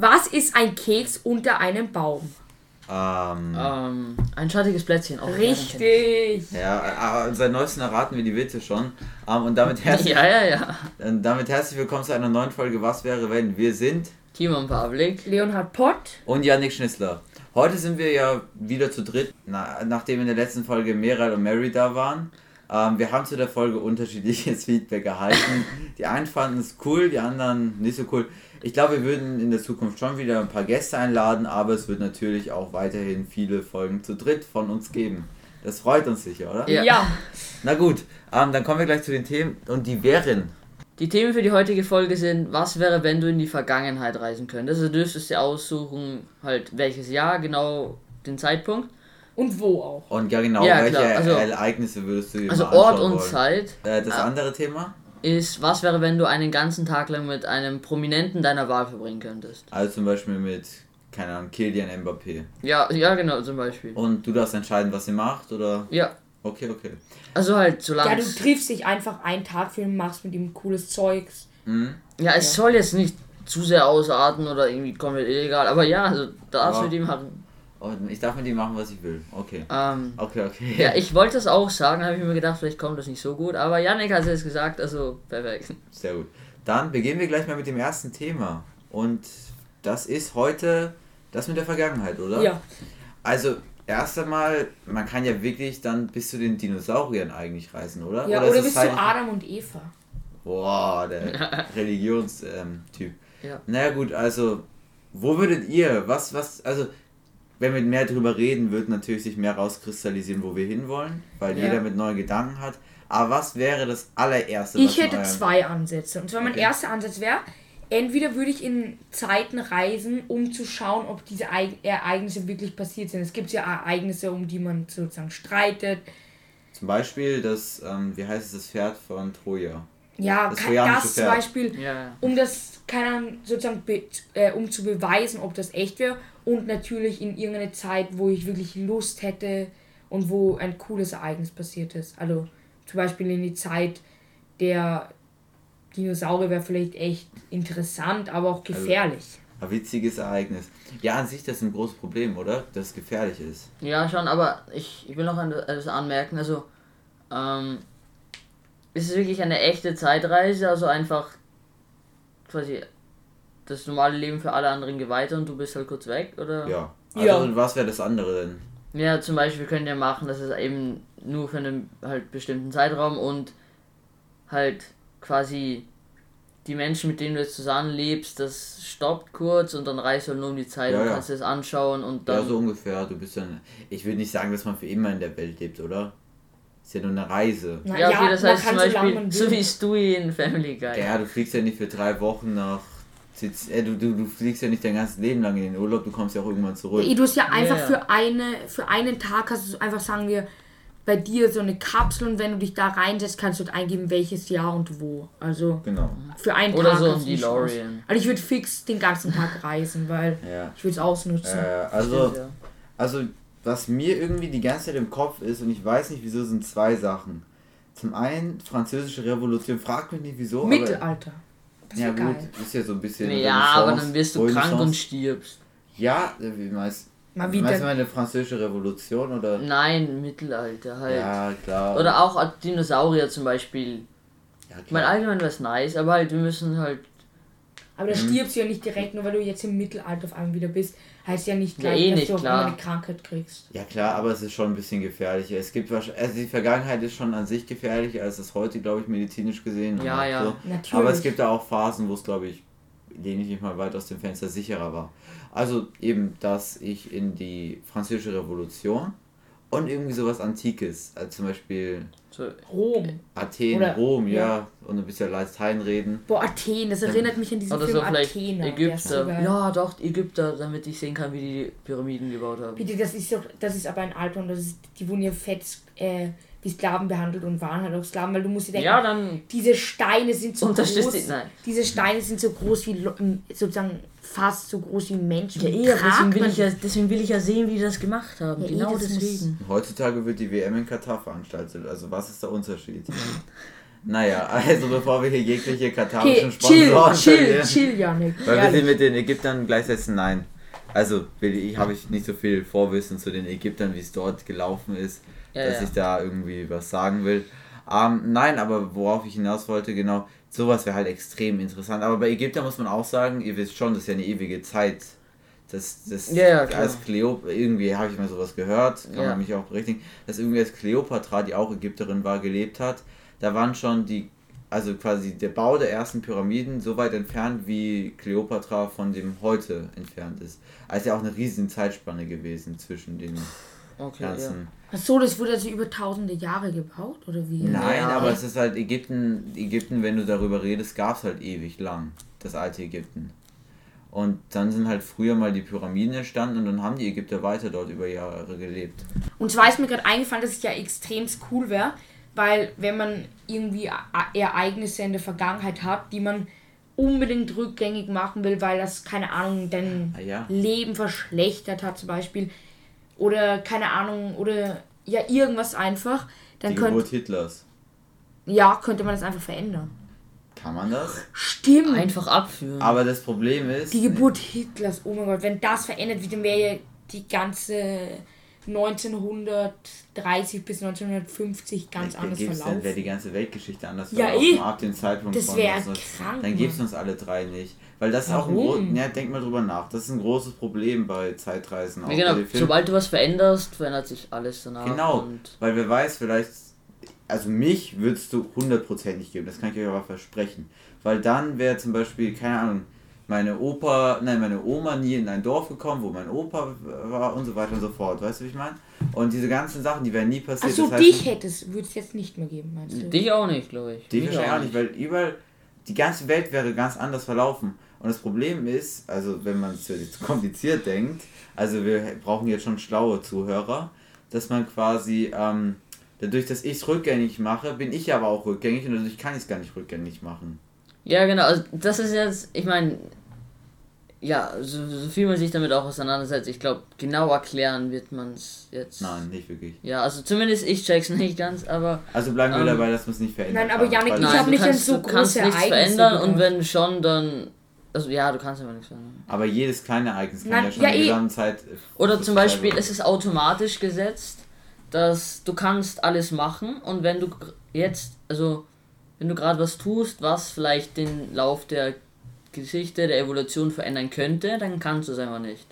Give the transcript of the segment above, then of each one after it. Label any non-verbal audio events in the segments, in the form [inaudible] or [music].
Was ist ein Keks unter einem Baum? Ähm, Ähm, ein schattiges Plätzchen. Auch Richtig. ja, äh, seit neuestem erraten wir die Witze schon. Ähm, und damit [laughs] herzlich, Ja, ja, ja. äh, damit herzlich willkommen zu einer neuen Folge Was wäre wenn? Wir sind Timon Pavlik. Leonhard Pott. und Yannick Schnitzler. Heute sind wir ja wieder zu dritt, na, nachdem in der letzten Folge Meral und Mary da waren. Ähm, wir haben zu der Folge unterschiedliches [laughs] Feedback erhalten. Die einen fanden es cool, die anderen nicht so cool. Ich glaube, wir würden in der Zukunft schon wieder ein paar Gäste einladen, aber es wird natürlich auch weiterhin viele Folgen zu dritt von uns geben. Das freut uns sicher, oder? Ja. Ja. Na gut, ähm, dann kommen wir gleich zu den Themen und die wären. Die Themen für die heutige Folge sind, was wäre, wenn du in die Vergangenheit reisen könntest? Also du dürftest dir aussuchen, halt welches Jahr, genau den Zeitpunkt. Und wo auch. Und ja genau, Ja, welche also- Ereignisse würdest du dir Also mal Ort und wollen? Zeit Äh, das Ah. andere Thema? Ist, was wäre, wenn du einen ganzen Tag lang mit einem Prominenten deiner Wahl verbringen könntest? Also zum Beispiel mit, keine Ahnung, Kilian Mbappé. Ja, ja genau, zum Beispiel. Und du darfst entscheiden, was ihr macht, oder? Ja, Okay, okay. also halt Ja, solange du es- triffst dich einfach einen Tag für ihn, machst mit ihm cooles Zeugs. Mhm. Ja, es soll jetzt nicht zu sehr ausarten oder irgendwie komplett illegal, aber ja, also darfst Ja. mit ihm haben. Und ich darf mit ihm machen, was ich will. Okay. Ähm, Okay, okay. ja, [laughs] ich wollte das auch sagen, habe ich mir gedacht, vielleicht kommt das nicht so gut, aber Yannick hat es gesagt, also perfekt. Sehr gut. Dann beginnen wir gleich mal mit dem ersten Thema. Und das ist heute das mit der Vergangenheit, oder? Ja. Also, erst einmal, man kann ja wirklich dann bis zu den Dinosauriern eigentlich reisen, oder? Ja, oder bist du halt- Adam und Eva? Boah, der [laughs] Religionstyp. Ähm. Ja. Naja gut, also wo würdet ihr, was, was, also wenn wir mehr drüber reden, wird natürlich sich mehr rauskristallisieren, wo wir hinwollen, weil Ja. jeder mit neuen Gedanken hat. Aber was wäre das allererste? was Ich hätte zwei Ansätze. Und zwar mein Okay. erster Ansatz wäre, entweder würde ich in Zeiten reisen, um zu schauen, ob diese Eig- Ereignisse wirklich passiert sind. Es gibt ja Ereignisse, um die man sozusagen streitet. Zum Beispiel das, ähm, wie heißt es, das Pferd von Troja. Ja, Das das zum Pferd. Beispiel, Ja, ja. um das, keine Ahnung, sozusagen, be, äh, um zu beweisen, ob das echt wäre. Und natürlich in irgendeine Zeit, wo ich wirklich Lust hätte und wo ein cooles Ereignis passiert ist. Also zum Beispiel in die Zeit der Dinosaurier wäre vielleicht echt interessant, aber auch gefährlich. Ein witziges Ereignis. Ja, an sich das ist ein großes Problem, oder? Dass es gefährlich ist. Ja, schon, aber ich, ich will noch etwas anmerken. Also, ähm, ist es wirklich eine echte Zeitreise? Also einfach quasi das normale Leben für alle anderen geht weiter und du bist halt kurz weg? Oder? Ja. Also Ja. und was wäre das andere denn? Ja, zum Beispiel können wir machen, dass es eben nur für einen halt bestimmten Zeitraum und halt quasi die Menschen, mit denen du jetzt zusammenlebst, das stoppt kurz und dann reist du halt nur um die Zeit Ja, und ja. kannst dir das anschauen und dann. Ja, so ungefähr. Du bist dann. Ich will nicht sagen, dass man für immer in der Welt lebt, oder? Ist ja nur eine Reise. Na ja, okay, das heißt zum Beispiel, [laughs] so wie Stewie in Family Guy. Ja, du fliegst ja nicht für drei Wochen nach. Siz- Äh, du, du, du fliegst ja nicht dein ganzes Leben lang in den Urlaub, du kommst ja auch irgendwann zurück. Du hast ja einfach Ja. für eine für einen Tag hast du einfach sagen wir bei dir so eine Kapsel und wenn du dich da reinsetzt, kannst du dort eingeben, welches Jahr und wo. Also Genau. für einen Oder Tag. so ein hast du die Chance. DeLorean. Also ich würde fix den ganzen Tag [laughs] reisen, weil Ja. ich würde es ausnutzen. Äh, also, also, was mir irgendwie die ganze Zeit im Kopf ist, und ich weiß nicht wieso, sind zwei Sachen. Zum einen, französische Revolution, frag mich nicht wieso. Mittelalter. Das ja, gut, geil. ist ja so ein bisschen. Ja, aber dann wirst du krank und stirbst. Ja, äh, wie meinst Mal Meinst du wieder. mal eine französische Revolution oder? Nein, Mittelalter halt. Ja, klar. Oder auch Dinosaurier zum Beispiel. Ja, Ich meine, klar. allgemein wäre es nice, aber halt, wir müssen halt. Aber da stirbst du ja nicht direkt, nur weil du jetzt im Mittelalter auf einmal wieder bist. Heißt ja nicht Ja, gleich, eh dass nicht, du klar. eine Krankheit kriegst. Ja klar, aber es ist schon ein bisschen gefährlicher. Es gibt wahrscheinlich, also die Vergangenheit ist schon an sich gefährlicher, als es heute, glaube ich, medizinisch gesehen. Ja, ja. So. Natürlich. Aber es gibt da auch Phasen, wo es, glaube ich, lehne ich mich mal weit aus dem Fenster, sicherer war. Also eben, dass ich in die französische Revolution und irgendwie sowas Antikes, also zum Beispiel So, Rom. Athen, Oder- Rom, ja, ja. und ein bisschen Latein reden. Boah, Athen, das erinnert mich an diesen oder Film so so Ägypter. Ja, doch, Ägypter, damit ich sehen kann, wie die Pyramiden gebaut haben. Bitte, das ist doch, das ist aber ein Albtraum, das ist, die wurden ja fett äh, wie Sklaven behandelt und waren halt auch Sklaven, weil du musst dir denken, Ja, dann diese Steine sind so Unterstützt groß. die- nein. Diese Steine sind so groß wie sozusagen fast so groß wie Menschen. Ja, eh, tragt deswegen will, ich ja, deswegen will ich ja sehen, wie die das gemacht haben. Ja, eh, genau muss- deswegen. Heutzutage wird die WM in Katar veranstaltet, also was ist der Unterschied? Naja, also bevor wir hier jegliche katarischen Okay, chill, Sponsoren chill, verlieren, chill, Janik. weil wir sie Ehrlich. mit den Ägyptern gleichsetzen, nein. Also ich, habe ich nicht so viel Vorwissen zu den Ägyptern, wie es dort gelaufen ist, Ja, dass ja. ich da irgendwie was sagen will. Ähm, nein, aber worauf ich hinaus wollte, genau, sowas wäre halt extrem interessant. Aber bei Ägyptern muss man auch sagen, ihr wisst schon, das ist ja eine ewige Zeit. Das, das Ja, ja, klar. als Kleopatra, irgendwie habe ich mal sowas gehört, kann Ja. man mich auch berichtigen, dass irgendwie als Kleopatra, die auch Ägypterin war, gelebt hat, da waren schon die, also quasi der Bau der ersten Pyramiden so weit entfernt, wie Kleopatra von dem heute entfernt ist. Also ja auch eine riesen Zeitspanne gewesen zwischen den Okay, ganzen. Ach so, das wurde also über tausende Jahre gebaut, oder wie? Nein, Ja. aber es ist halt Ägypten, Ägypten, wenn du darüber redest, gab es halt ewig lang, das alte Ägypten. Und dann sind halt früher mal die Pyramiden entstanden und dann haben die Ägypter weiter dort über Jahre gelebt. Und zwar ist mir gerade eingefallen, dass es ja extrem cool wäre, weil wenn man irgendwie Ereignisse in der Vergangenheit hat, die man unbedingt rückgängig machen will, weil das, keine Ahnung, dein Ah ja. Leben verschlechtert hat zum Beispiel, oder keine Ahnung, oder ja, irgendwas einfach, dann Die könnte, Geburt Hitlers. ja, könnte man das einfach verändern. Kann man das? Stimmt. Einfach abführen. Aber das Problem ist. Die Geburt Hitlers, oh mein Gott, wenn das verändert wird, dann wäre ja die ganze 1930 bis 1950 ganz anders gibt's- Dann wäre verlaufen. die ganze Weltgeschichte anders Ja, verlaufen, eh. ab dem Zeitpunkt Das von wär 19- krank, Dann gibt's Mann. uns alle drei nicht. Weil das ist auch ein großes. Ja, denk mal drüber nach. Das ist ein großes Problem bei Zeitreisen. Auch ja, genau, sobald du was veränderst, verändert sich alles danach. Genau, Und weil wer weiß, vielleicht, also mich würdest du hundertprozentig geben, das kann ich euch aber versprechen. Weil dann wäre zum Beispiel, keine Ahnung, meine Opa, nein, meine Oma nie in ein Dorf gekommen, wo mein Opa war und so weiter und so fort. Weißt du, wie ich meine? Und diese ganzen Sachen, die wären nie passiert. Achso, das heißt, dich hättest, würde es jetzt nicht mehr geben, meinst du? dich auch nicht, glaube ich. Die Mich wahrscheinlich auch nicht, weil überall, die ganze Welt wäre ganz anders verlaufen. Und das Problem ist, also wenn man es jetzt kompliziert denkt, also wir brauchen jetzt schon schlaue Zuhörer, dass man quasi, ähm, dadurch, dass ich es rückgängig mache, bin ich aber auch rückgängig und dadurch kann ich es gar nicht rückgängig machen. Ja, genau. Also das ist jetzt, ich meine, ja, so, so viel man sich damit auch auseinandersetzt, ich glaube, genau erklären wird man es jetzt. Nein, nicht wirklich. Ja, also zumindest ich check's nicht ganz, aber Also bleiben wir Ähm, dabei, dass man es nicht verändern Nein, aber Janik, Ich nein, hab du nicht an kannst, so du kannst große nichts Ereignisse verändern und wenn schon, dann, also ja, du kannst aber nichts verändern. Aber jedes kleine Ereignis kann Nein, ja schon ja, die eh. gesamte Zeit... Oder zum Beispiel, es ist automatisch gesetzt, dass du kannst alles machen und wenn du gr- jetzt, also wenn du gerade was tust, was vielleicht den Lauf der Geschichte, der Evolution verändern könnte, dann kannst du es einfach nicht.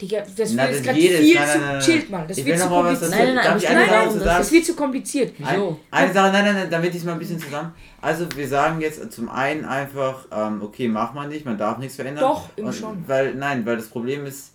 Digga, das Na, wird jetzt das gerade viel nein, zu... nein, nein, nein. Chillt mal, das Ich wird zu noch kompliziert. Nein, nein, ich dazu das wird zu kompliziert. Eine Sache, nein, nein, nein, damit ich es mal ein bisschen zusammen. Also wir sagen jetzt zum einen einfach, ähm, okay, macht man nicht, man darf nichts verändern. Doch, immer Und schon. Weil, nein, weil das Problem ist,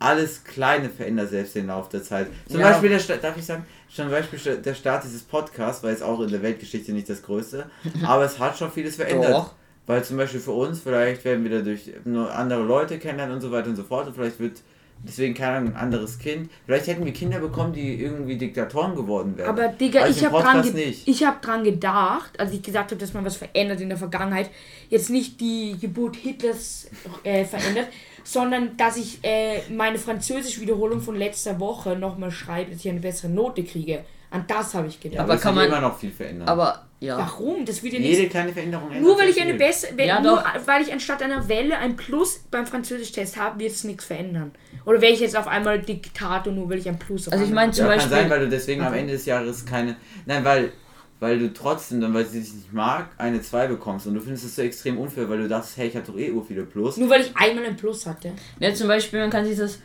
alles Kleine verändert selbst den Lauf der Zeit. Zum Ja. Beispiel, der, darf ich sagen, zum Beispiel der Start dieses Podcasts war jetzt auch in der Weltgeschichte nicht das Größte, [laughs] aber es hat schon vieles verändert. Doch. Weil zum Beispiel für uns, vielleicht werden wir dadurch nur andere Leute kennenlernen und so weiter und so fort und vielleicht wird deswegen keine Ahnung, ein anderes Kind. Vielleicht hätten wir Kinder bekommen, die irgendwie Diktatoren geworden wären. Aber Digga, Also ich habe dran, ge ich hab dran gedacht, als ich gesagt habe, dass man was verändert in der Vergangenheit, jetzt nicht die Geburt Hitlers äh, verändert, [laughs] sondern dass ich äh, meine Französisch-Wiederholung von letzter Woche nochmal schreibe, dass ich eine bessere Note kriege. An das habe ich gedacht. Ja, Aber aber kann man- immer noch viel verändern. Aber ja. Warum? Das wird ja nicht. Jede kleine Veränderung ändert Nur weil ich eine bessere, Ja, nur doch. weil ich anstatt einer Welle ein Plus beim Französisch-Test habe, wird es nichts verändern. Oder wäre ich jetzt auf einmal Diktator, nur weil ich ein Plus auf Also ich meine zum ja, kann Beispiel. sein, weil du deswegen am Ende des Jahres keine. Nein, weil, weil du trotzdem, dann weil sie dich nicht mag, eine 2 bekommst und du findest es so extrem unfair, weil du dachtest, hey, ich habe doch eh ur viele Plus. habe. Nur weil ich einmal ein Plus hatte. Ja, zum Beispiel, man kann sich das.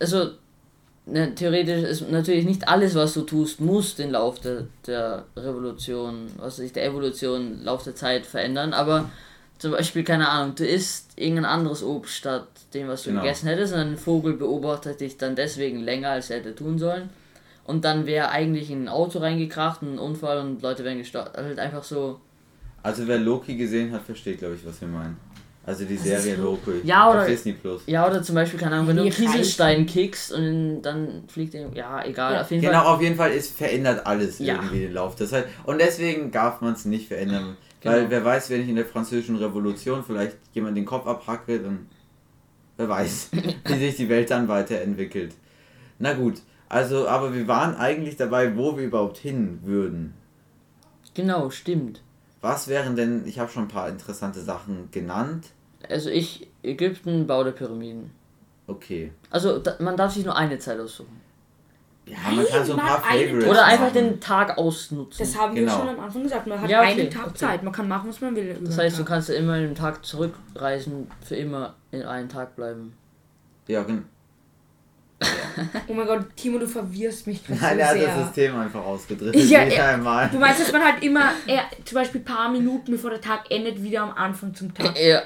Also, ne, theoretisch ist natürlich nicht alles, was du tust, muss den Lauf der, der Revolution, was weiß ich, der Evolution, Lauf der Zeit verändern, aber zum Beispiel, keine Ahnung, du isst irgendein anderes Obst statt dem, was du Genau. gegessen hättest, und ein Vogel beobachtet dich dann deswegen länger, als er hätte tun sollen. Und dann wäre eigentlich in ein Auto reingekracht, ein Unfall und Leute wären gestorben. Halt einfach so. Also wer Loki gesehen hat, versteht, glaube ich, was wir meinen. Also die Serie Loki. Ja, oder- Auf Disney Plus. Ja, oder zum Beispiel, keine Ahnung, wenn du einen Kieselstein kickst und dann fliegt der. Ja, egal, Ja, auf jeden Genau, Fall. auf jeden Fall ist verändert alles Ja. irgendwie den Lauf der Zeit. Und deswegen darf man es nicht verändern. Weil Genau. wer weiß, wenn ich in der französischen Revolution vielleicht jemand den Kopf abhacke, dann wer weiß, [laughs] wie sich die Welt dann weiterentwickelt. Na gut, also aber wir waren eigentlich dabei, wo wir überhaupt hin würden. Genau, stimmt. Was wären denn, ich habe schon ein paar interessante Sachen genannt. Also ich, Ägypten, Bau der Pyramiden. Okay. Also da, man darf sich nur eine Zeit aussuchen. Ja, man kann so ein paar Favorites Oder einfach machen. den Tag ausnutzen. Das haben Genau. wir schon am Anfang gesagt. Man hat Ja, okay, einen Tag okay. Zeit. Man kann machen, was man will. das heißt, du kannst ja immer einen Tag zurückreisen, für immer in einen Tag bleiben. Ja, genau. Oh mein Gott, Timo, du verwirrst mich gerade Nein, so er hat das System einfach ausgedrückt. Ja, einmal. Du meinst, dass man halt immer, äh, zum Beispiel ein paar Minuten bevor der Tag endet, wieder am Anfang zum Tag. Ja.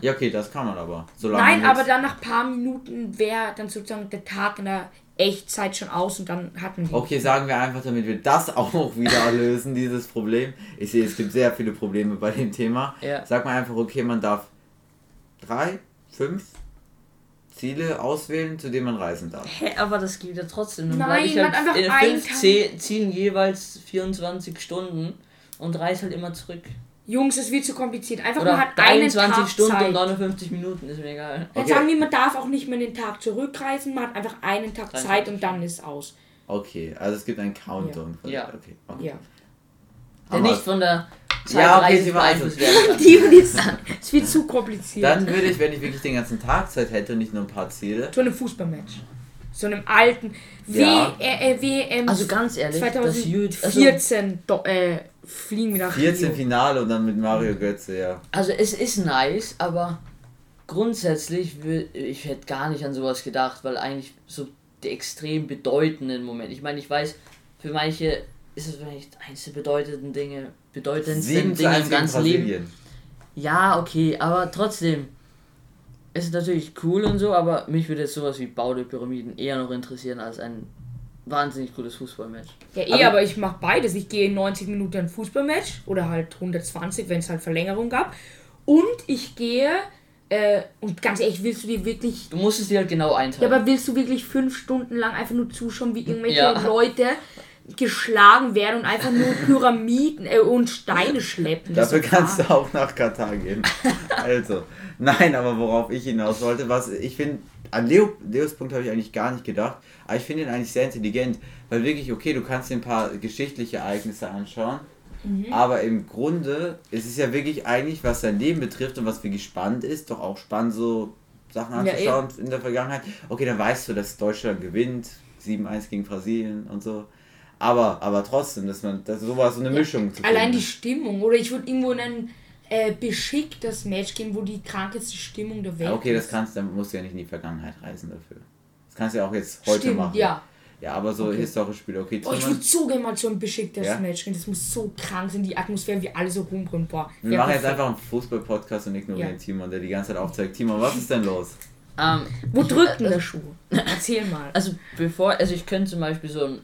Ja, okay, das kann man aber. Solange Nein, man aber dann nach ein paar Minuten wäre dann sozusagen der Tag in der Echtzeit schon aus und dann hat man die. Okay, sagen wir einfach, damit wir das auch wieder lösen, [laughs] dieses Problem. Ich sehe, es gibt sehr viele Probleme bei dem Thema. Ja. Sag mal einfach, okay, man darf drei, fünf Ziele auswählen, zu denen man reisen darf. Hä, aber das geht ja trotzdem. Dann Nein, ich man halt hat einfach in einen fünf Tag. Zielen jeweils 24 Stunden und reise halt immer zurück. Jungs, es wird zu kompliziert. Einfach Oder man hat einen 23 Tag Stunden Zeit. und 59 Minuten, ist mir egal. Okay. sagen wir, man darf auch nicht mehr den Tag zurückreisen, man hat einfach einen Tag 23 Zeit und dann ist aus. Okay, also es gibt einen Countdown. von- Ja. Okay. okay. Ja. Der nicht von der Ja, okay, sie war also- beeinflusst werden. [laughs] Die und ist, es wird zu kompliziert. Dann würde ich, wenn ich wirklich den ganzen Tag Zeit hätte und nicht nur ein paar Ziele. so einem Fußballmatch. So einem alten Ja. Äh, WM Also ganz ehrlich, das Jüd, also, 2014 do, äh, fliegen wir nach 14 Rio. Finale und dann mit Mario Götze, ja. also es ist nice, aber grundsätzlich ich hätte gar nicht an sowas gedacht, weil eigentlich so die extrem bedeutenden Momente. Ich meine, ich weiß, für manche ist es vielleicht eins der bedeutenden Dinge, bedeutendsten 7 zu Dinge 1 im ganzen Leben. Ja, okay, aber trotzdem. Es ist natürlich cool und so, aber mich würde jetzt sowas wie Bau der Pyramiden eher noch interessieren als ein wahnsinnig cooles Fußballmatch. Ja, eh, Aber- aber, ich mache beides. Ich gehe in 90 Minuten ein Fußballmatch oder halt 120, wenn es halt Verlängerung gab. Und ich gehe, äh, und ganz ehrlich, willst du dir wirklich. Du musst es dir halt genau Ja, einteilen. aber willst du wirklich fünf Stunden lang einfach nur zuschauen, wie irgendwelche Ja. Leute geschlagen werden und einfach nur [laughs] Pyramiden äh, und Steine schleppen? Dafür kannst du auch nach Katar gehen. [laughs] also, nein, aber worauf ich hinaus wollte, was ich finde, an Leo, Leos Punkt habe ich eigentlich gar nicht gedacht, aber ich finde ihn eigentlich sehr intelligent, weil wirklich, okay, du kannst dir ein paar geschichtliche Ereignisse anschauen, Mhm. aber im Grunde ist es ja wirklich eigentlich, was sein Leben betrifft und was wirklich spannend ist, doch auch spannend so Sachen Ja, anzuschauen in der Vergangenheit. Okay, dann weißt du, dass Deutschland gewinnt, 7-1 gegen Brasilien und so. Aber, aber trotzdem, dass man, dass sowas so eine Mischung zu Allein finden. die Stimmung. Oder ich würde irgendwo in ein äh, beschicktes Match gehen, wo die krankeste Stimmung der Welt Ja, okay, das ist. kannst dann musst du ja nicht in die Vergangenheit reisen dafür. Das kannst du ja auch jetzt heute Stimmt, machen. ja. Ja, aber so Okay. historische Spiele, okay, Oh, ich würde so gerne mal so ein beschicktes Ja? Match gehen. Das muss so krank sein, die Atmosphäre, wie alle so rumbrüllen. Boah, wir machen jetzt einfach einen Fußball-Podcast und ignorieren Ja. Timon, der die ganze Zeit aufzeigt. Timon, was ist denn los? Ähm, Wo drückt denn also, der Schuh? Erzähl mal. Also bevor, also ich könnte zum Beispiel so ein,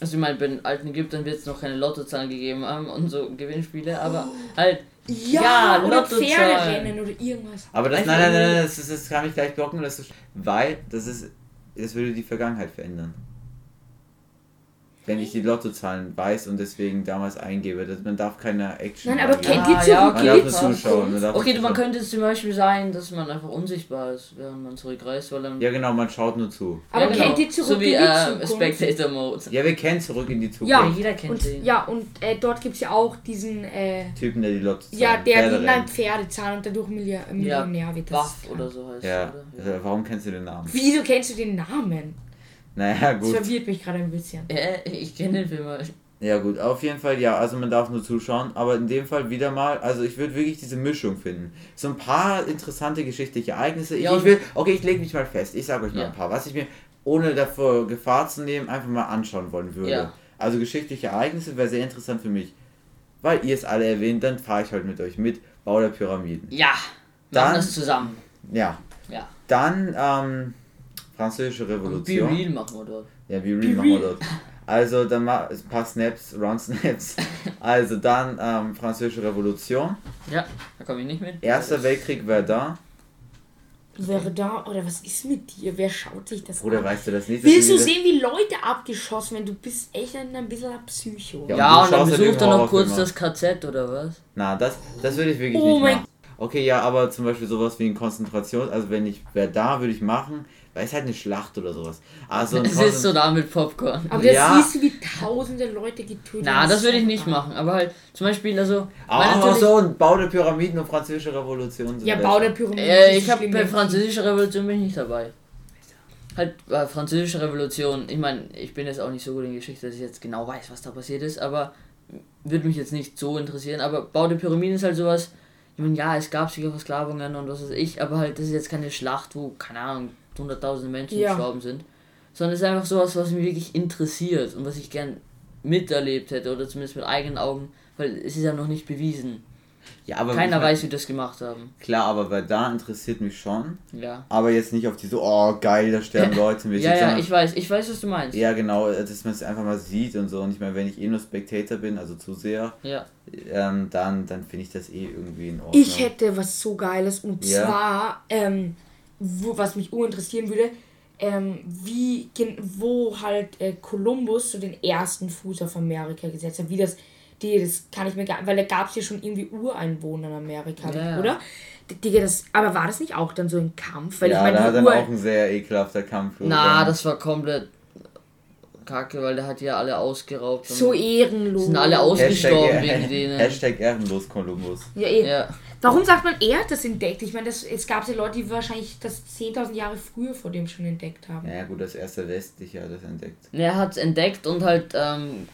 also ich meine, bei den alten Ägyptern wird es noch keine Lottozahlen gegeben haben und so Gewinnspiele, aber halt, Ja, Ja, oder. Pferderennen oder irgendwas. Aber das, nein, nein, nein, das, ist, das kann ich gleich blocken, das ist, weil das ist, das würde die Vergangenheit verändern. Wenn ich die Lottozahlen weiß und deswegen damals eingebe, dass man darf keine Action Nein, aber kennt ihr ja, zurück Man darf nur zuschauen. Man darf okay, nur man zuschauen. könnte es zum Beispiel sein, dass man einfach unsichtbar ist, während man zurückreist, weil dann... Ja genau, man schaut nur zu. Aber Ja, genau. kennt ihr zurück So wie in die äh, Zukunft? Spectator Mode. Ja, wir kennen zurück in die Zukunft. Ja, Ja, jeder kennt und, den. ja, und äh, dort gibt es ja auch diesen, äh, Typen, der die Lottozahlen ja, der Pferde wie ein rennt. Pferde zahlt und dadurch Milliard, Millionär wird. Das ist oder so heißt Ja, es, oder? also, warum kennst du den Namen? Wieso kennst du den Namen? Naja, Das gut. verwirrt mich gerade ein bisschen. Äh, ich kenne den Film. aber- Ja gut, auf jeden Fall ja, also man darf nur zuschauen, aber in dem Fall wieder mal, also ich würde wirklich diese Mischung finden. So ein paar interessante geschichtliche Ereignisse. Ich, Ja, ich will, okay, ich lege mich mal fest, ich sage euch mal Ja. ein paar, was ich mir, ohne davor Gefahr zu nehmen, einfach mal anschauen wollen würde. Ja. Also geschichtliche Ereignisse wäre sehr interessant für mich. Weil ihr es alle erwähnt, dann fahre ich halt mit euch mit, Bau der Pyramiden. Ja, Dann- machen das zusammen. Ja. Ja. Dann, ähm, Französische Und Be Revolution. Real machen wir dort. Ja, wie Be real machen wir dort. Also dann mal ein paar Snaps, Run Snaps. [laughs] Also dann ähm, Französische Revolution. Ja, da komme ich nicht mit. Erster Weltkrieg Verdun. Wer da, oder was ist mit dir? Wer schaut sich das Bruder, an? weißt du das nicht? Das Willst du sehen, wie Leute abgeschossen werden? Du bist echt ein, ein bisschen ein Psycho. Ja, Ja, und und du dann ja besucht er noch kurz das KZ oder was? Na, das, das würde ich wirklich Oh nicht mein- machen. Okay, ja, aber zum Beispiel sowas wie ein Konzentration, also wenn ich wäre da, würde ich machen, weil es halt eine Schlacht oder sowas. Also Es ist so da mit Popcorn. Aber das Ja. siehst du, wie tausende Leute getötet Na, das würde ich nicht machen. Aber halt zum Beispiel, also. Ah, natürlich- so ein Bau der Pyramiden und französische Revolution. Ja, das. Bau der Pyramide. Äh, ist ich so habe bei französischer Revolution bin ich nicht dabei. Halt, äh, französische Revolution, ich meine, ich bin jetzt auch nicht so gut in Geschichte, dass ich jetzt genau weiß, was da passiert ist, aber würde mich jetzt nicht so interessieren. Aber Bau der Pyramiden ist halt sowas, ich meine, ja, es gab sicher Versklavungen und was weiß ich, aber halt, das ist jetzt keine Schlacht, wo, keine Ahnung, hunderttausende Menschen Ja. gestorben sind. Sondern es ist einfach sowas, was mich wirklich interessiert und was ich gern miterlebt hätte oder zumindest mit eigenen Augen, weil es ist ja noch nicht bewiesen. Ja, aber Keiner ich mein, weiß, wie das gemacht haben. Klar, aber bei da interessiert mich schon. Ja. Aber jetzt nicht auf die so, oh geil, da sterben [laughs] Leute mit. Ja, ja, ich weiß, ich weiß, was du meinst. Ja, genau, dass man es einfach mal sieht und so. Und ich meine, wenn ich eh nur Spectator bin, also Zuseher, Ja. ähm, dann, dann finde ich das eh irgendwie in Ordnung. Ich hätte was so Geiles und Ja. zwar, ähm, wo, was mich urinteressieren würde, ähm, wie, wo halt äh, Kolumbus so den ersten Fuß auf Amerika gesetzt hat. Wie das, die, das kann ich mir gar weil da gab es ja schon irgendwie Ureinwohner in Amerika, Ja, oder? Digga, das, aber war das nicht auch dann so ein Kampf? Weil ja, ich meine, da hat die dann Ur auch ein sehr ekelhafter Kampf. Na, das war komplett kacke, weil der hat ja alle ausgeraubt. und so ehrenlos. sind alle aus- ausgestorben Hashtag, wegen denen. [laughs] Hashtag ehrenlos Kolumbus. Ja, eh. Ja. Warum sagt man, er hat das entdeckt? Ich meine, das, es gab ja Leute, die wahrscheinlich das 10.000 Jahre früher vor dem schon entdeckt haben. Ja gut, das erste Westliche hat das entdeckt. Er hat es entdeckt und halt ähm,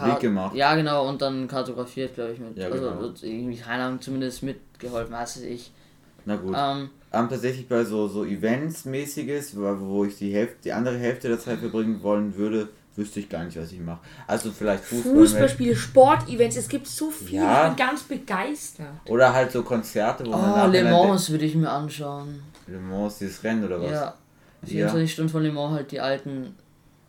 Publik gemacht. Ja, genau, und dann kartografiert, glaube ich, mit. Ja, also genau. irgendwie, keine Ahnung, zumindest mitgeholfen, weiß ich. Na gut. Ähm, Ähm, tatsächlich bei so, so Events-mäßiges, wo wo ich die Hälfte, die andere Hälfte der Zeit verbringen wollen würde, wüsste ich gar nicht, was ich mache. Also vielleicht Fußball. Fußballspiele, Sportevents, es gibt so viel. Ja. Ich bin ganz begeistert. Oder halt so Konzerte, wo man oh, nachher Le Mans würde ich mir anschauen. Le Mans, dieses Rennen oder was? Ja. Ja. 24 Stunden von Le Mans halt die alten.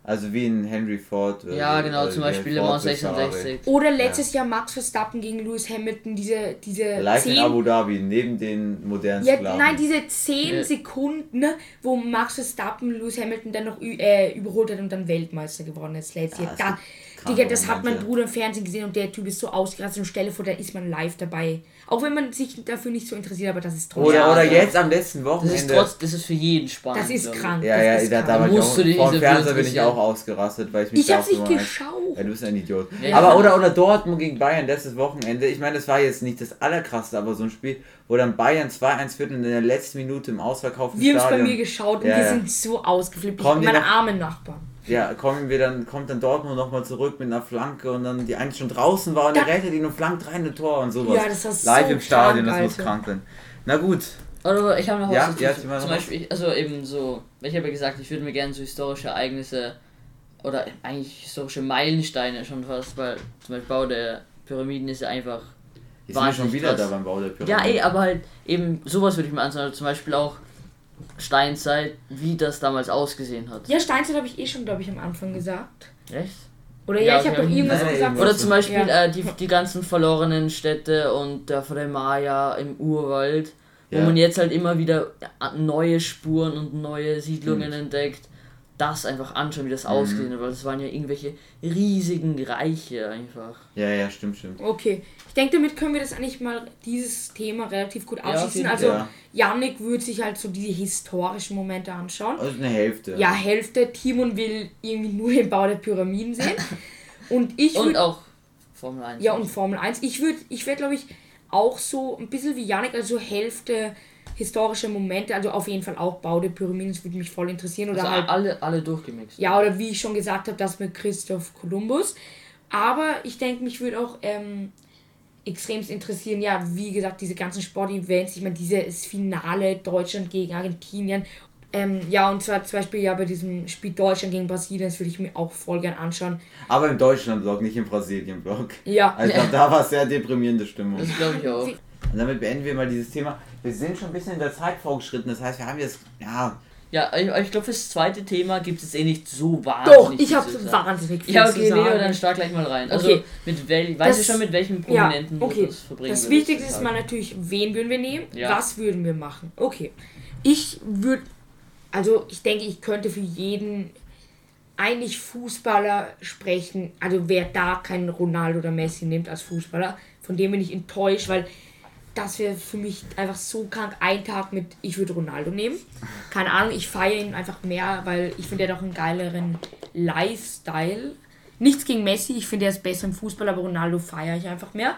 Also wie in Henry Ford. Ja, genau, zum wie Beispiel Le Mans bis Ferrari. 66. Oder letztes Jahr Max Verstappen gegen Lewis Hamilton, diese, diese Live in 10 Abu Dhabi, neben den modernen ja, Sklaven. nein, diese 10 Ja. Sekunden, ne, wo Max Verstappen Lewis Hamilton dann noch äh, überholt hat und dann Weltmeister geworden ist letztes Ja, Jahr. das Da, Digga, das hat mein. Bruder im Fernsehen gesehen und der Typ ist so ausgerastet und stelle vor, da ist man live dabei. Auch wenn man sich dafür nicht so interessiert, aber das ist trotzdem. Oder, Ja, oder jetzt am letzten Das Wochenende. ist trotz, das ist für jeden spannend. Das ist krank. ja, das ja, ist da, krank. da war ich Musst auch, du dich vor dem Fernseher bin ich auch ausgerastet, weil ich mich Ich hab's nicht geschaut. Ja, du bist ein Idiot. Ja. Aber oder, oder Dortmund gegen Bayern, das ist Wochenende. Ich meine, das war jetzt nicht das allerkrasseste, aber so ein Spiel, wo dann Bayern 2-1 führt und in der letzten Minute im ausverkauften Wir haben es bei mir geschaut und Ja, wir ja. sind so ausgeflippt. Ich, Kommen meine noch- armen Nachbarn. Ja, kommen wir dann, kommt dann Dortmund nochmal zurück mit einer Flanke und dann die eigentlich schon draußen war und der rettet ihn und flankt rein ein Tor und sowas. Ja, das so Live im Stadion, krank, das muss Alter. krank sein. Na gut. Oder ich habe noch Ja, was ja, dazu. meine zum noch Beispiel, ich- also eben so, ich habe ja gesagt, ich würde mir gerne so historische Ereignisse oder eigentlich historische Meilensteine schon fast, weil zum Beispiel Bau der Pyramiden ist ja einfach. Jetzt sind wir schon wieder krass. da beim Bau der Pyramide. Ja, ey, aber halt eben sowas würde ich mir anschauen. Also zum Beispiel auch Steinzeit, wie das damals ausgesehen hat. Ja, Steinzeit habe ich eh schon, glaube ich, am Anfang gesagt. Echt? Oder Ja, ja, ich habe doch irgendwas Nein, gesagt. Oder zum Beispiel Ja. äh, die, die ganzen verlorenen Städte und der von der Maya im Urwald, wo Ja. man jetzt halt immer wieder neue Spuren und neue Siedlungen Stimmt. entdeckt. Das einfach anschauen, wie das Mhm. ausgesehen hat, weil das waren ja irgendwelche riesigen Reiche einfach. Ja, ja, stimmt, stimmt. Okay. Ich denke, damit können wir das eigentlich mal, dieses Thema relativ gut Ja, abschließen. jeden also, Fall. Yannick würde sich halt so diese historischen Momente anschauen. Also eine Hälfte. Ja, Hälfte. Timon will irgendwie nur den Bau der Pyramiden sehen. [laughs] Und ich Und würde. auch Formel 1. Ja, und Formel 1. Ich würde, ich wäre, glaube ich, auch so ein bisschen wie Yannick, also Hälfte historische Momente, also auf jeden Fall auch Bau der Pyramiden, das würde mich voll interessieren. Oder also halt alle, alle durchgemixt. Ja, oder wie ich schon gesagt habe, das mit Christoph Kolumbus. Aber ich denke, mich würde auch ähm, extremst interessieren, ja, wie gesagt, diese ganzen Sportevents. Ich meine, dieses Finale Deutschland gegen Argentinien. Ähm, ja, und zwar zum Beispiel ja bei diesem Spiel Deutschland gegen Brasilien, das würde ich mir auch voll gern anschauen. Aber im Deutschland-Blog, nicht im Brasilien-Blog. Ja, Also da war sehr deprimierende Stimmung. Das glaube ich auch. Und damit beenden wir mal dieses Thema. Wir sind schon ein bisschen in der Zeit vorgeschritten, das heißt, wir haben jetzt, ja, Ja, ich, ich glaube, fürs zweite Thema gibt es eh nicht so wahnsinnig doch, ich viel habe zu sagen. wahnsinnig viel Ja, zu okay, sagen. Leo, dann start gleich mal rein. Also, Okay. mit wel weißt Das- du schon, mit welchem Ja, Prominenten du okay. das verbringen Das Wichtigste ist mal natürlich, wen würden wir nehmen? Ja. Was würden wir machen? Okay. Ich würde, also ich denke, ich könnte für jeden eigentlich Fußballer sprechen. Also wer da keinen Ronaldo oder Messi nimmt als Fußballer, von dem bin ich enttäuscht, weil das wäre für mich einfach so krank. Ein Tag mit, ich würde Ronaldo nehmen. Keine Ahnung, ich feiere ihn einfach mehr, weil ich finde, er hat auch einen geileren Lifestyle. Nichts gegen Messi, ich finde, er ist besser im Fußball, aber Ronaldo feiere ich einfach mehr.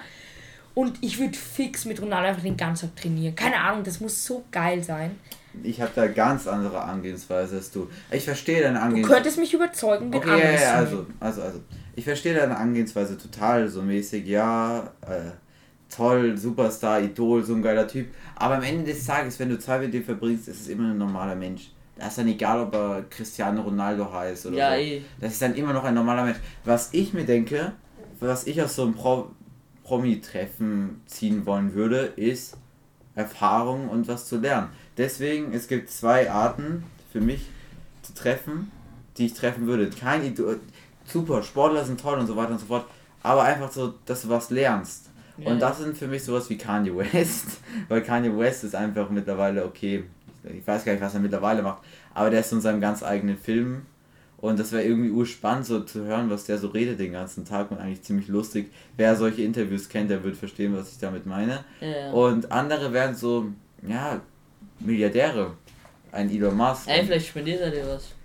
Und ich würde fix mit Ronaldo einfach den ganzen Tag trainieren. Keine Ahnung, das muss so geil sein. Ich habe da ganz andere Angehensweise als du. Ich verstehe deine Du Angehensweise. könntest mich überzeugen, den Okay, ja, anders ja, zu also, also, also. Ich verstehe deine Angehensweise total so mäßig, ja, äh, toll, Superstar, Idol, so ein geiler Typ. Aber am Ende des Tages, wenn du Zeit mit dem verbringst, ist es immer ein normaler Mensch. Da ist dann egal, ob er Cristiano Ronaldo heißt oder Ja, so. eh. Das ist dann immer noch ein normaler Mensch. Was ich mir denke, was ich aus so einem Pro Promi-Treffen ziehen wollen würde, ist Erfahrung und was zu lernen. Deswegen, es gibt zwei Arten für mich zu treffen, die ich treffen würde. Kein Idol, super, Sportler sind toll und so weiter und so fort, aber einfach so, dass du was lernst. Ja. Und das sind für mich sowas wie Kanye West, [laughs] weil Kanye West ist einfach mittlerweile okay, ich weiß gar nicht, was er mittlerweile macht, aber der ist in seinem ganz eigenen Film und das wäre irgendwie urspannend so zu hören, was der so redet den ganzen Tag und eigentlich ziemlich lustig. Wer solche Interviews kennt, der wird verstehen, was ich damit meine. Ja. Und andere wären so, ja, Milliardäre. Ein Elon Musk. Ey, vielleicht spendiert er dir was.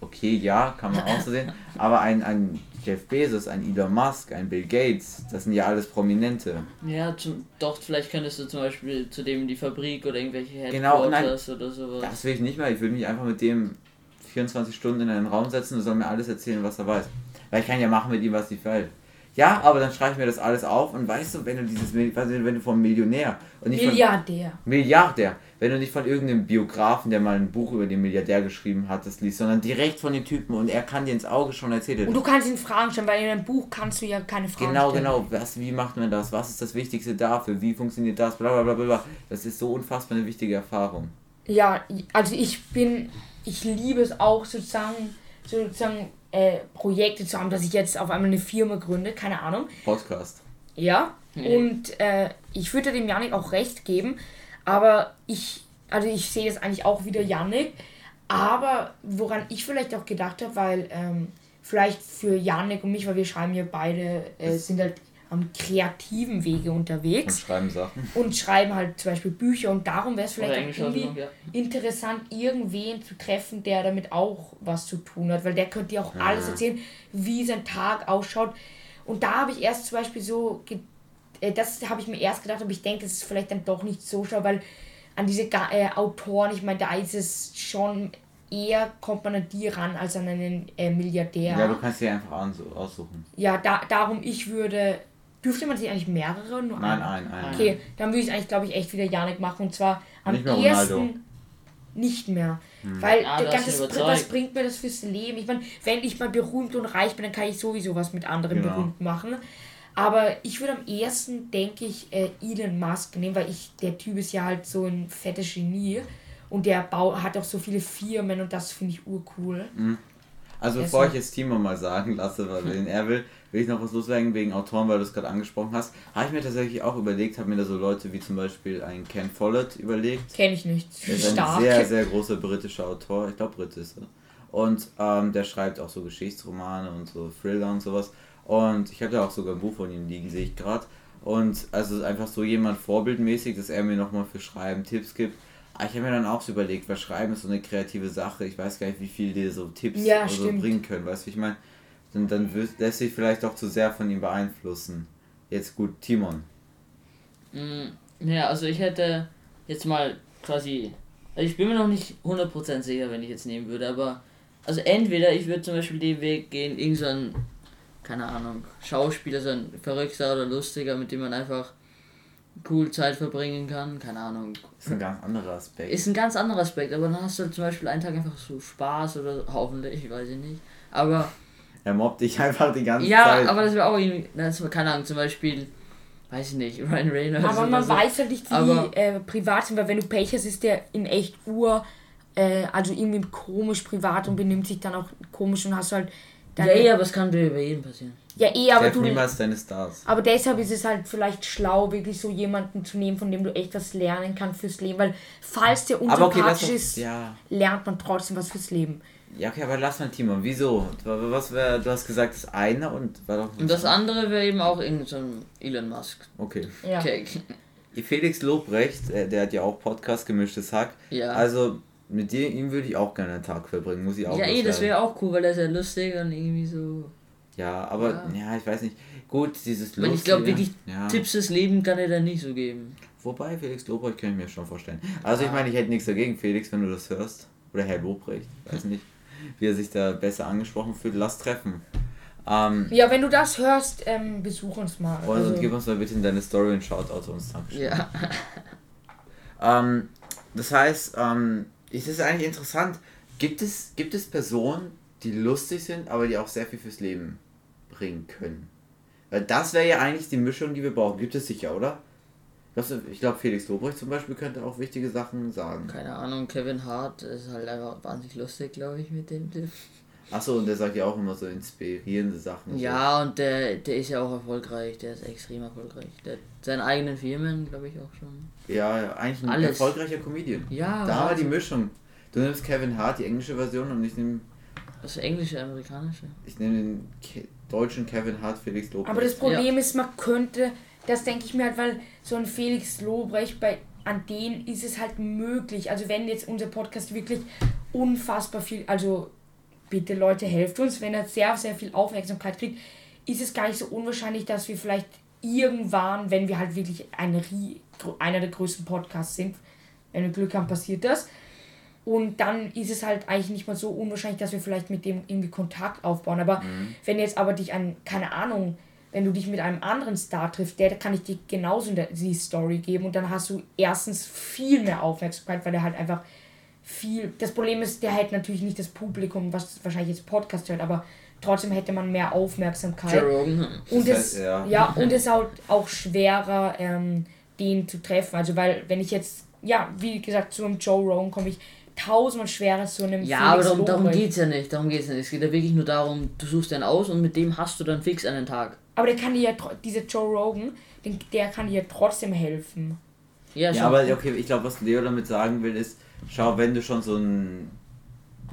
Okay, ja, kann man auch so sehen. [laughs] Aber ein, ein Jeff Bezos, ein Elon Musk, ein Bill Gates, das sind ja alles Prominente. Ja, zum, doch, vielleicht könntest du zum Beispiel zu dem in die Fabrik oder irgendwelche Genau, nein. Headquarters oder sowas. Das will ich nicht mehr. Ich will mich einfach mit dem 24 Stunden in einen Raum setzen und soll mir alles erzählen, was er weiß. Weil ich kann ja machen mit ihm, was ich will. Ja, aber dann schreibe ich mir das alles auf und weißt du, wenn du dieses, wenn du vom Millionär und nicht von Milliardär. Milliardär, wenn du nicht von irgendeinem Biografen, der mal ein Buch über den Milliardär geschrieben hat, das liest, sondern direkt von den Typen und er kann dir ins Auge schon erzählen. Und du kannst ihn Fragen stellen, weil in einem Buch kannst du ja keine Fragen Genau, stellen. genau. Was, wie macht man das? Was ist das Wichtigste dafür? Wie funktioniert das? Bla, bla, bla, bla. Das ist so unfassbar eine wichtige Erfahrung. Ja, also ich bin, ich liebe es auch sozusagen, sozusagen äh, Projekte zu haben, dass ich jetzt auf einmal eine Firma gründe, keine Ahnung. Podcast. Ja. Nee. Und äh, ich würde dem Janik auch recht geben, aber ich, also ich sehe das eigentlich auch wieder Janik, aber woran ich vielleicht auch gedacht habe, weil ähm, vielleicht für Janik und mich, weil wir schreiben ja beide, äh, sind halt am kreativen Wege Und unterwegs schreiben Sachen. und schreiben halt zum Beispiel Bücher und darum wäre es vielleicht irgendwie noch, ja. interessant, irgendwen zu treffen, der damit auch was zu tun hat, weil der könnte dir auch Ja. alles erzählen, wie sein Tag ausschaut. Und da habe ich erst zum Beispiel so, äh, das habe ich mir erst gedacht, aber ich denke, es ist vielleicht dann doch nicht so schau, weil an diese Ga äh, Autoren, ich meine, da ist es schon eher, kommt man an die ran als an einen äh, Milliardär. Ja, du kannst dir einfach aussuchen. Ja, da, darum, ich würde. Dürfte man sich eigentlich mehrere? Nur Nein, einen? ein, ein. Okay, dann würde ich eigentlich, glaube ich, echt wieder Janik machen. Und zwar am Nicht mehr ersten. Ronaldo. Nicht mehr. Weil Ah, hast ganze, was bringt mir das fürs Leben? Ich meine, wenn ich mal berühmt und reich bin, dann kann ich sowieso was mit anderen Genau. berühmt machen. Aber ich würde am ersten, denke ich, äh, Elon Musk nehmen, weil ich, der Typ ist ja halt so ein fettes Genie. Und der Bau hat auch so viele Firmen und das finde ich urcool. Also bevor ich jetzt Timo mal sagen lasse, weil [laughs] wen er will, will ich noch was loswerden wegen Autoren, weil du es gerade angesprochen hast. Habe ich mir tatsächlich auch überlegt, habe mir da so Leute wie zum Beispiel ein Ken Follett überlegt. Kenne ich nicht. Er ist ein Stark. sehr, sehr großer britischer Autor. Ich glaube, Brit ist er. Und ähm, der schreibt auch so Geschichtsromane und so Thriller und sowas. Und ich habe da auch sogar ein Buch von ihm liegen, sehe ich gerade. Und also einfach so jemand vorbildmäßig, dass er mir nochmal für Schreiben Tipps gibt. Aber ich habe mir dann auch so überlegt, weil Schreiben ist so eine kreative Sache. Ich weiß gar nicht, wie viel dir so Tipps Ja, oder so bringen können. Weißt du, wie ich meine? Dann, dann wirst- lässt sich vielleicht auch zu sehr von ihm beeinflussen. Jetzt gut, Timon. Mm, Ja, also ich hätte jetzt mal quasi, also ich bin mir noch nicht 100% sicher, wenn ich jetzt nehmen würde, aber also entweder ich würde zum Beispiel den Weg gehen, irgend so ein, keine Ahnung, Schauspieler, so ein verrückter oder lustiger, mit dem man einfach cool Zeit verbringen kann, keine Ahnung. Das ist ein ganz anderer Aspekt. Ist ein ganz anderer Aspekt, aber dann hast du halt zum Beispiel einen Tag einfach so Spaß oder hoffentlich, ich weiß ich nicht. Aber er mobbt dich einfach die ganze ja, Zeit. aber das wäre auch irgendwie, das war, keine Ahnung, zum Beispiel, weiß ich nicht, Ryan Reynolds. Aber man so. weiß halt nicht, wie Aber- äh, privat sind, weil wenn du Pech hast, ist der in echt ur, äh, also irgendwie komisch privat und benimmt sich dann auch komisch und hast halt Ja, eh, aber es kann dir über jeden passieren. Ja eh, aber du, niemals deine Stars. aber deshalb ist es halt vielleicht schlau, wirklich so jemanden zu nehmen, von dem du echt was lernen kannst fürs Leben, weil falls der okay, unsympathisch doch, ist, ja. lernt man trotzdem was fürs Leben. Ja, okay, aber lass mal Timon. Wieso? Was wäre, du hast gesagt, das eine und war doch. Und das andere wäre eben auch irgend so ein Elon Musk. Okay. Ja. Okay. Felix Lobrecht, äh, der hat ja auch Podcast gemischtes Hack. Ja. Also mit dir, ihm würde ich auch gerne einen Tag verbringen, muss ich auch ja, eh, das wäre auch cool, weil der ist ja lustig und irgendwie so. Ja, aber ja. Ja. ich weiß nicht. Gut, dieses Weil ich glaube, wirklich ja. Tipps des Lebens kann er da nicht so geben. Wobei, Felix Lobrecht kann ich mir schon vorstellen. Also ich Ja. meine, ich hätte nichts dagegen, Felix, wenn du das hörst. Oder Herr Lobrecht, [laughs] weiß nicht, wie er sich da besser angesprochen fühlt. Lass treffen. Ähm, Ja, wenn du das hörst, ähm, besuch uns mal. und, Also, und gib uns mal bitte in deine Story einen Shoutout uns. Dankeschön. Ja. [laughs] Ähm, das heißt, ähm, es ist eigentlich interessant. Gibt es, gibt es Personen, die lustig sind, aber die auch sehr viel fürs Leben bringen können? Weil das wäre ja eigentlich die Mischung, die wir brauchen. Gibt es sicher, oder? Ich glaube, Felix Lobrecht zum Beispiel könnte auch wichtige Sachen sagen. Keine Ahnung, Kevin Hart ist halt einfach wahnsinnig lustig, glaube ich, mit dem Tipp. Achso, und der sagt ja auch immer so inspirierende Sachen. Ja, und der, der ist ja auch erfolgreich, der ist extrem erfolgreich. Der hat seine eigenen Firmen, glaube ich, auch schon. So. Ja, ja, eigentlich ein Alles. erfolgreicher Comedian. Ja, Da also- die Mischung. Du nimmst Kevin Hart, die englische Version, und ich nehme Also englische, amerikanische. ich nehm den Ke deutschen Kevin Hart, Felix Lobrecht. aber das Problem ist, man könnte, das denke ich mir halt, weil so ein Felix Lobrecht, bei, an denen ist es halt möglich. Also wenn jetzt unser Podcast wirklich unfassbar viel, also bitte Leute, helft uns, wenn er sehr, sehr viel Aufmerksamkeit kriegt, ist es gar nicht so unwahrscheinlich, dass wir vielleicht irgendwann, wenn wir halt wirklich ein, einer der größten Podcasts sind, wenn wir Glück haben, passiert das. Und dann ist es halt eigentlich nicht mal so unwahrscheinlich, dass wir vielleicht mit dem irgendwie Kontakt aufbauen. Aber wenn jetzt aber dich an, keine Ahnung, wenn du dich mit einem anderen Star triffst, der kann ich dir genauso die Story geben und dann hast du erstens viel mehr Aufmerksamkeit, weil der halt einfach viel. Das Problem ist, der hätte natürlich nicht das Publikum, was wahrscheinlich jetzt Podcast hört, aber trotzdem hätte man mehr Aufmerksamkeit. Joe Rogan. Und Das es, heißt, ja. ja. [laughs] und es ist auch, auch schwerer, ähm, den zu treffen. Also, weil, wenn ich jetzt, ja, wie gesagt, zu einem Joe Rogan komme ich tausendmal schwerer zu einem Ja, aber darum, darum Lobrecht. geht's ja nicht. Darum geht's nicht. Es geht ja wirklich nur darum, du suchst einen aus und mit dem hast du dann fix einen Tag. Aber der kann dir ja, dieser Joe Rogan, den, der kann dir ja trotzdem helfen. Ja, Ja, aber okay, ich glaube, was Leo damit sagen will, ist, schau, wenn du schon so einen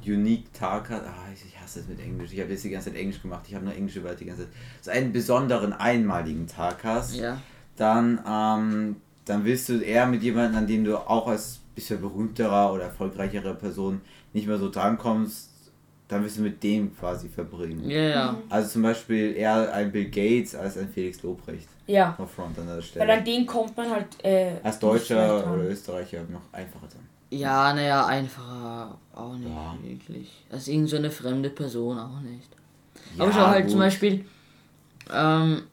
unique Tag hast, ah, ich, ich hasse es mit Englisch, ich habe jetzt die ganze Zeit Englisch gemacht, ich habe nur englische Wörter die ganze Zeit, so einen besonderen, einmaligen Tag hast, ja. dann, ähm, dann willst du eher mit jemandem, an dem du auch als bisher berühmterer oder erfolgreicherer Person nicht mehr so drankommst, dann willst du mit dem quasi verbringen. Ja, ja. Also zum Beispiel eher ein Bill Gates als ein Felix Lobrecht. Ja. No front an der Weil Stelle. an den kommt man halt. Äh, Als Deutscher oder Österreicher noch einfacher dran. Ja, naja, einfacher auch nicht Ja. wirklich. Als irgend so eine fremde Person auch nicht. Ja, Aber schau halt gut. zum Beispiel, ähm,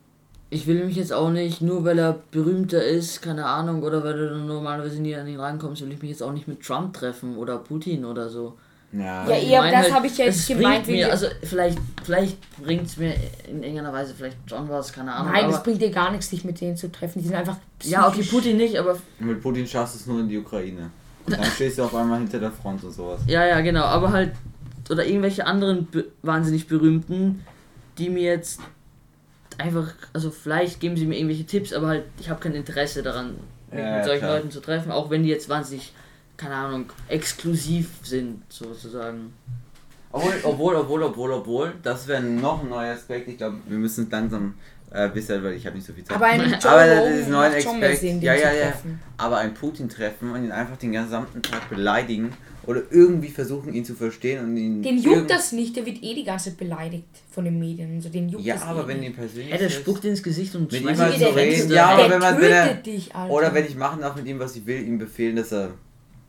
ich will mich jetzt auch nicht, nur weil er berühmter ist, keine Ahnung, oder weil du dann normalerweise nie an ihn rankommst, will ich mich jetzt auch nicht mit Trump treffen oder Putin oder so. Ja, Ja, eher, das halt, habe ich ja es jetzt gemeint. wie Mir, also vielleicht, vielleicht bringt es mir in irgendeiner Weise vielleicht schon was, keine Ahnung. Nein, das aber, bringt dir gar nichts, dich mit denen zu treffen. Die sind einfach. ja, okay, Putin nicht, aber mit Putin schaffst du es nur in die Ukraine. Dann stehst du auf einmal hinter der Front und sowas. Ja, ja, genau, aber halt, oder irgendwelche anderen wahnsinnig berühmten, die mir jetzt einfach, also vielleicht geben sie mir irgendwelche Tipps, aber halt, ich habe kein Interesse daran, mich Ja, mit solchen klar. Leuten zu treffen, auch wenn die jetzt wahnsinnig, keine Ahnung, exklusiv sind, sozusagen. Obwohl, obwohl, obwohl, obwohl, obwohl, das wäre noch ein neuer Aspekt. Ich glaube, wir müssen langsam äh, bisschen, weil ich habe nicht so viel Zeit. Aber ein Joe Aber das ist. Sinn, den Ja, ja, ja. Aber ein Putin treffen und ihn einfach den gesamten Tag beleidigen oder irgendwie versuchen, ihn zu verstehen und ihn. Den juckt das nicht, der wird eh die ganze Zeit beleidigt von den Medien. Also den juckt Ja, das aber eh wenn ihn persönlich. Ey, der spuckt ins Gesicht und Mit ihm ihn halt so reden, ja, aber der wenn man- wenn er- tötet dich, Alter. Oder wenn ich machen darf mit ihm, was ich will, ihm befehlen, dass er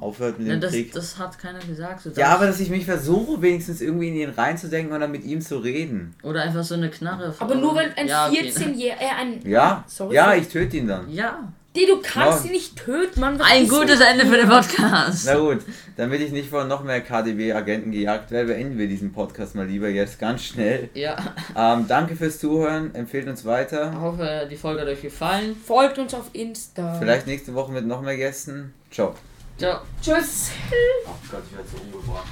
aufhört mit Ja, dem das, Krieg. das hat keiner gesagt. So ja, aber dass ich mich versuche, wenigstens irgendwie in ihn reinzudenken oder mit ihm zu reden. Oder einfach so eine Knarre. aber nur wenn ein Ja, okay. 14-Jähriger, äh, ein. Ja? Sorry. Ja, ich töte ihn dann. Ja. Die, du kannst ihn nicht töten, Mann. was Ein gutes mit Ende für den Podcast. Na gut, damit ich nicht von noch mehr KDB-Agenten gejagt werde, beenden wir diesen Podcast mal lieber jetzt ganz schnell. Ja. Ähm, danke fürs Zuhören, empfehlt uns Ich weiter. hoffe, die Folge hat euch gefallen. Folgt uns auf Insta. Vielleicht nächste Woche mit noch mehr Gästen. Ciao. Ciao. Tschüss. Oh Gott, ich werde so umgebracht.